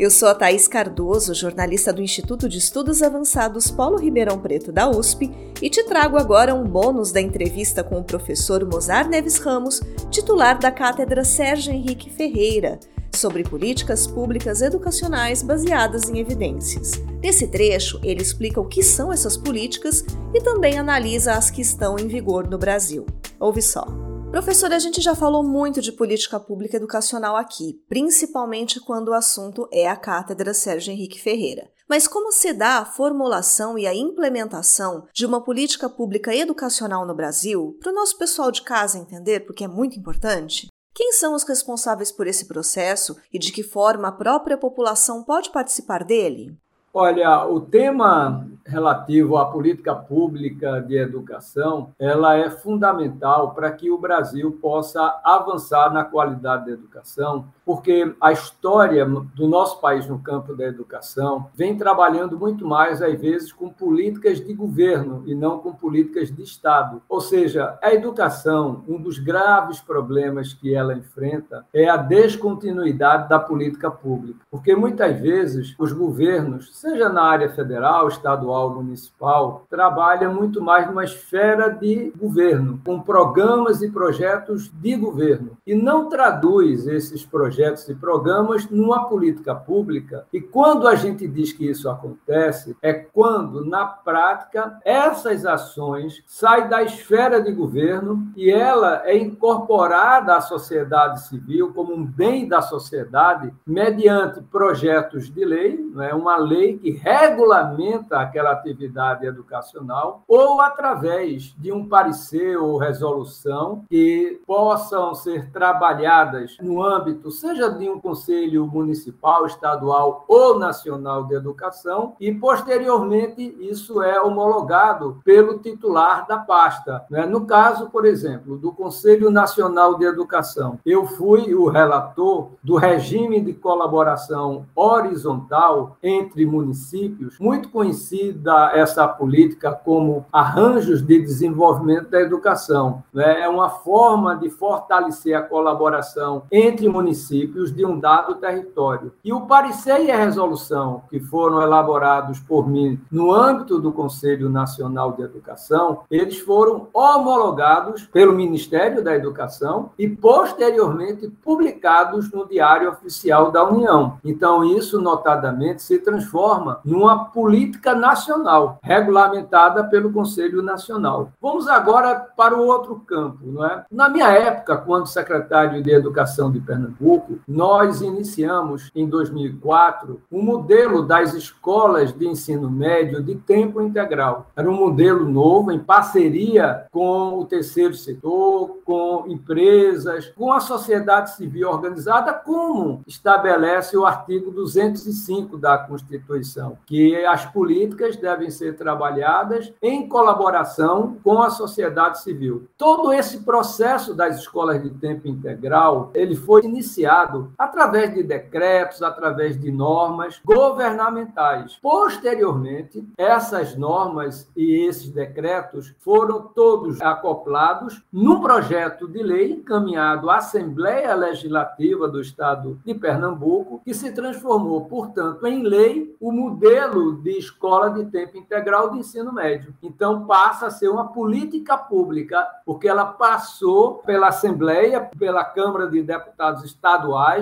Eu sou a Thaís Cardoso, jornalista do Instituto de Estudos Avançados Polo Ribeirão Preto da USP, e te trago agora um bônus da entrevista com o professor Mozar Neves Ramos, titular da Cátedra Sérgio Henrique Ferreira, sobre políticas públicas educacionais baseadas em evidências. Nesse trecho, ele explica o que são essas políticas e também analisa as que estão em vigor no Brasil. Ouve só. Professor, a gente já falou muito de política pública educacional aqui, principalmente quando o assunto é a cátedra Sérgio Henrique Ferreira. Mas como se dá a formulação e a implementação de uma política pública educacional no Brasil, para o nosso pessoal de casa entender, porque é muito importante? Quem são os responsáveis por esse processo e de que forma a própria população pode participar dele? Olha, o tema relativo à política pública de educação, ela é fundamental para que o Brasil possa avançar na qualidade da educação, porque a história do nosso país no campo da educação vem trabalhando muito mais às vezes com políticas de governo e não com políticas de Estado. Ou seja, a educação, um dos graves problemas que ela enfrenta é a descontinuidade da política pública, porque muitas vezes os governos seja na área federal, estadual, municipal, trabalha muito mais numa esfera de governo, com programas e projetos de governo, e não traduz esses projetos e programas numa política pública. E quando a gente diz que isso acontece, é quando, na prática, essas ações saem da esfera de governo e ela é incorporada à sociedade civil como um bem da sociedade mediante projetos de lei, não é uma lei que regulamenta aquela atividade educacional ou através de um parecer ou resolução que possam ser trabalhadas no âmbito, seja de um conselho municipal, estadual ou nacional de educação, e posteriormente isso é homologado pelo titular da pasta. Né? No caso, por exemplo, do Conselho Nacional de Educação, eu fui o relator do regime de colaboração horizontal entre municípios muito conhecida essa política como arranjos de desenvolvimento da educação. Né? É uma forma de fortalecer a colaboração entre municípios de um dado território. E o parecer e a resolução que foram elaborados por mim no âmbito do Conselho Nacional de Educação, eles foram homologados pelo Ministério da Educação e posteriormente publicados no Diário Oficial da União. Então, isso notadamente se transforma numa política nacional, regulamentada pelo Conselho Nacional. Vamos agora para o outro campo, não é? Na minha época, quando secretário de Educação de Pernambuco, nós iniciamos em 2004 o um modelo das escolas de ensino médio de tempo integral. Era um modelo novo em parceria com o terceiro setor, com empresas, com a sociedade civil organizada, como estabelece o artigo 205 da Constituição, que as políticas devem ser trabalhadas em colaboração com a sociedade civil. Todo esse processo das escolas de tempo integral, ele foi iniciado através de decretos, através de normas governamentais. Posteriormente, essas normas e esses decretos foram todos acoplados num projeto de lei encaminhado à Assembleia Legislativa do Estado de Pernambuco, que se transformou, portanto, em lei o modelo de escola de tempo integral de ensino médio. Então, passa a ser uma política pública, porque ela passou pela Assembleia, pela Câmara de Deputados Estaduais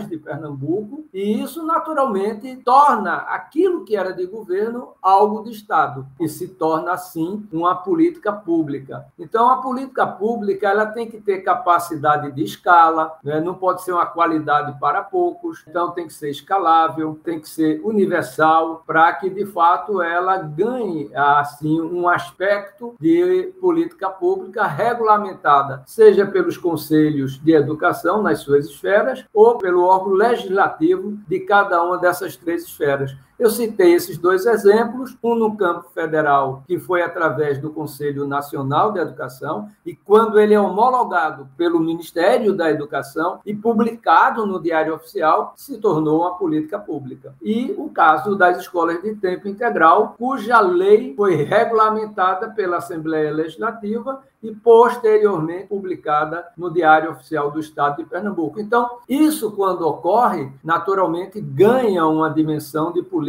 de Pernambuco, e isso, naturalmente, torna aquilo que era de governo algo de Estado, e se torna, assim, uma política pública. Então, a política pública ela tem que ter capacidade de escala, né? não pode ser uma qualidade para poucos, então tem que ser escalável, tem que ser universal, para que de fato ela ganhe assim um aspecto de política pública regulamentada, seja pelos conselhos de educação nas suas esferas ou pelo órgão legislativo de cada uma dessas três esferas. Eu citei esses dois exemplos, um no campo federal, que foi através do Conselho Nacional de Educação, e quando ele é homologado pelo Ministério da Educação e publicado no Diário Oficial, se tornou uma política pública. E o caso das escolas de tempo integral, cuja lei foi regulamentada pela Assembleia Legislativa e posteriormente publicada no Diário Oficial do Estado de Pernambuco. Então, isso quando ocorre, naturalmente ganha uma dimensão de política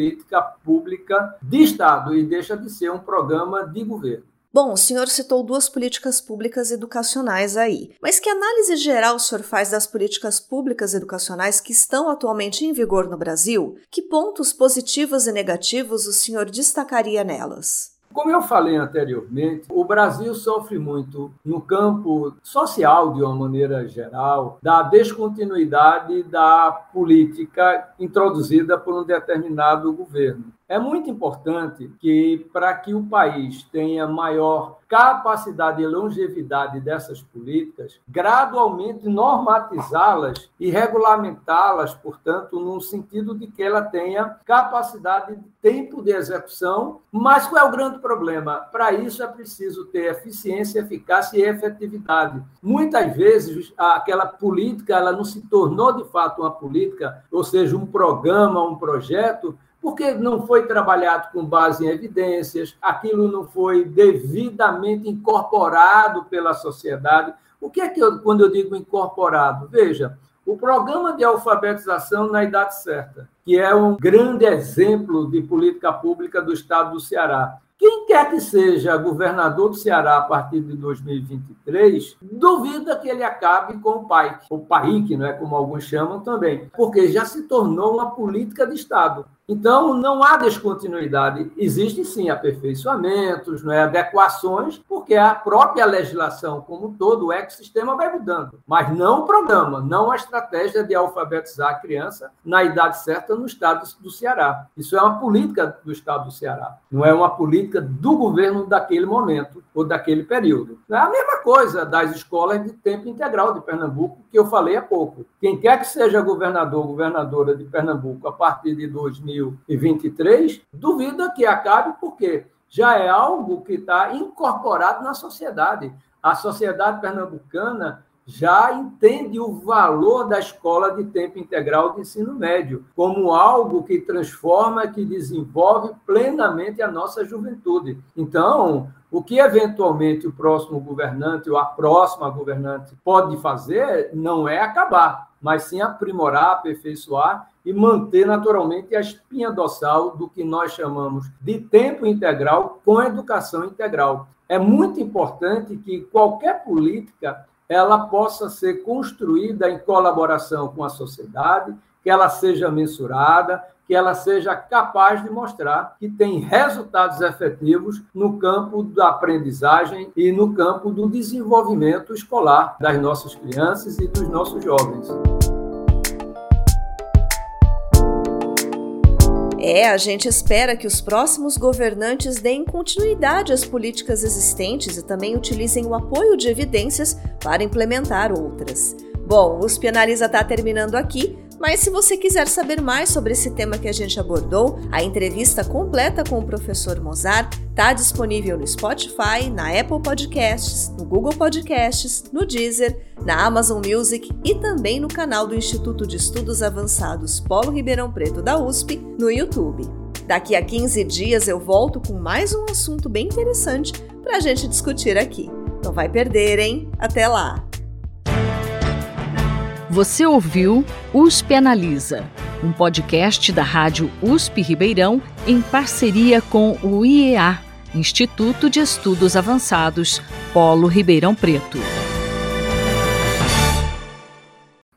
pública de Estado e deixa de ser um programa de governo. Bom, o senhor citou duas políticas públicas educacionais aí, mas que análise geral o senhor faz das políticas públicas educacionais que estão atualmente em vigor no Brasil? Que pontos positivos e negativos o senhor destacaria nelas? Como eu falei anteriormente, o Brasil sofre muito no campo social, de uma maneira geral, da descontinuidade da política introduzida por um determinado governo. É muito importante que, para que o país tenha maior capacidade e longevidade dessas políticas, gradualmente normatizá-las e regulamentá-las, portanto, no sentido de que ela tenha capacidade de tempo de execução. Mas qual é o grande problema? Para isso é preciso ter eficiência, eficácia e efetividade. Muitas vezes, aquela política ela não se tornou de fato uma política, ou seja, um programa, um projeto, porque não foi trabalhado com base em evidências, aquilo não foi devidamente incorporado pela sociedade. O que é que eu, quando eu digo incorporado? Veja, o programa de alfabetização na idade certa, que é um grande exemplo de política pública do estado do Ceará. Quem quer que seja governador do Ceará a partir de 2023, duvida que ele acabe com o PAIC, o PAIC, não é como alguns chamam também, porque já se tornou uma política de Estado. Então, não há descontinuidade. Existem, sim, aperfeiçoamentos, é, adequações, porque a própria legislação, como todo, o ecossistema vai mudando. Mas não o programa, não a estratégia de alfabetizar a criança na idade certa no estado do Ceará. Isso é uma política do estado do Ceará, não é uma política do governo daquele momento ou daquele período. É a mesma coisa das escolas de tempo integral de Pernambuco, que eu falei há pouco. Quem quer que seja governador ou governadora de Pernambuco a partir de 2000, 2023, duvida que acabe, porque já é algo que está incorporado na sociedade. A sociedade pernambucana já entende o valor da escola de tempo integral de ensino médio como algo que transforma, que desenvolve plenamente a nossa juventude. Então, o que eventualmente o próximo governante ou a próxima governante pode fazer não é acabar, mas sim aprimorar, aperfeiçoar e manter naturalmente a espinha dorsal do que nós chamamos de tempo integral com educação integral. É muito importante que qualquer política ela possa ser construída em colaboração com a sociedade, que ela seja mensurada, que ela seja capaz de mostrar que tem resultados efetivos no campo da aprendizagem e no campo do desenvolvimento escolar das nossas crianças e dos nossos jovens. É, a gente espera que os próximos governantes deem continuidade às políticas existentes e também utilizem o apoio de evidências para implementar outras. Bom, o USP Analisa está terminando aqui, mas se você quiser saber mais sobre esse tema que a gente abordou, a entrevista completa com o professor Mozart está disponível no Spotify, na Apple Podcasts, no Google Podcasts, no Deezer, na Amazon Music e também no canal do Instituto de Estudos Avançados Polo Ribeirão Preto da USP no YouTube. Daqui a 15 dias eu volto com mais um assunto bem interessante para a gente discutir aqui. Não vai perder, hein? Até lá! Você ouviu USP Analisa, um podcast da Rádio USP Ribeirão em parceria com o IEA, Instituto de Estudos Avançados, Polo Ribeirão Preto.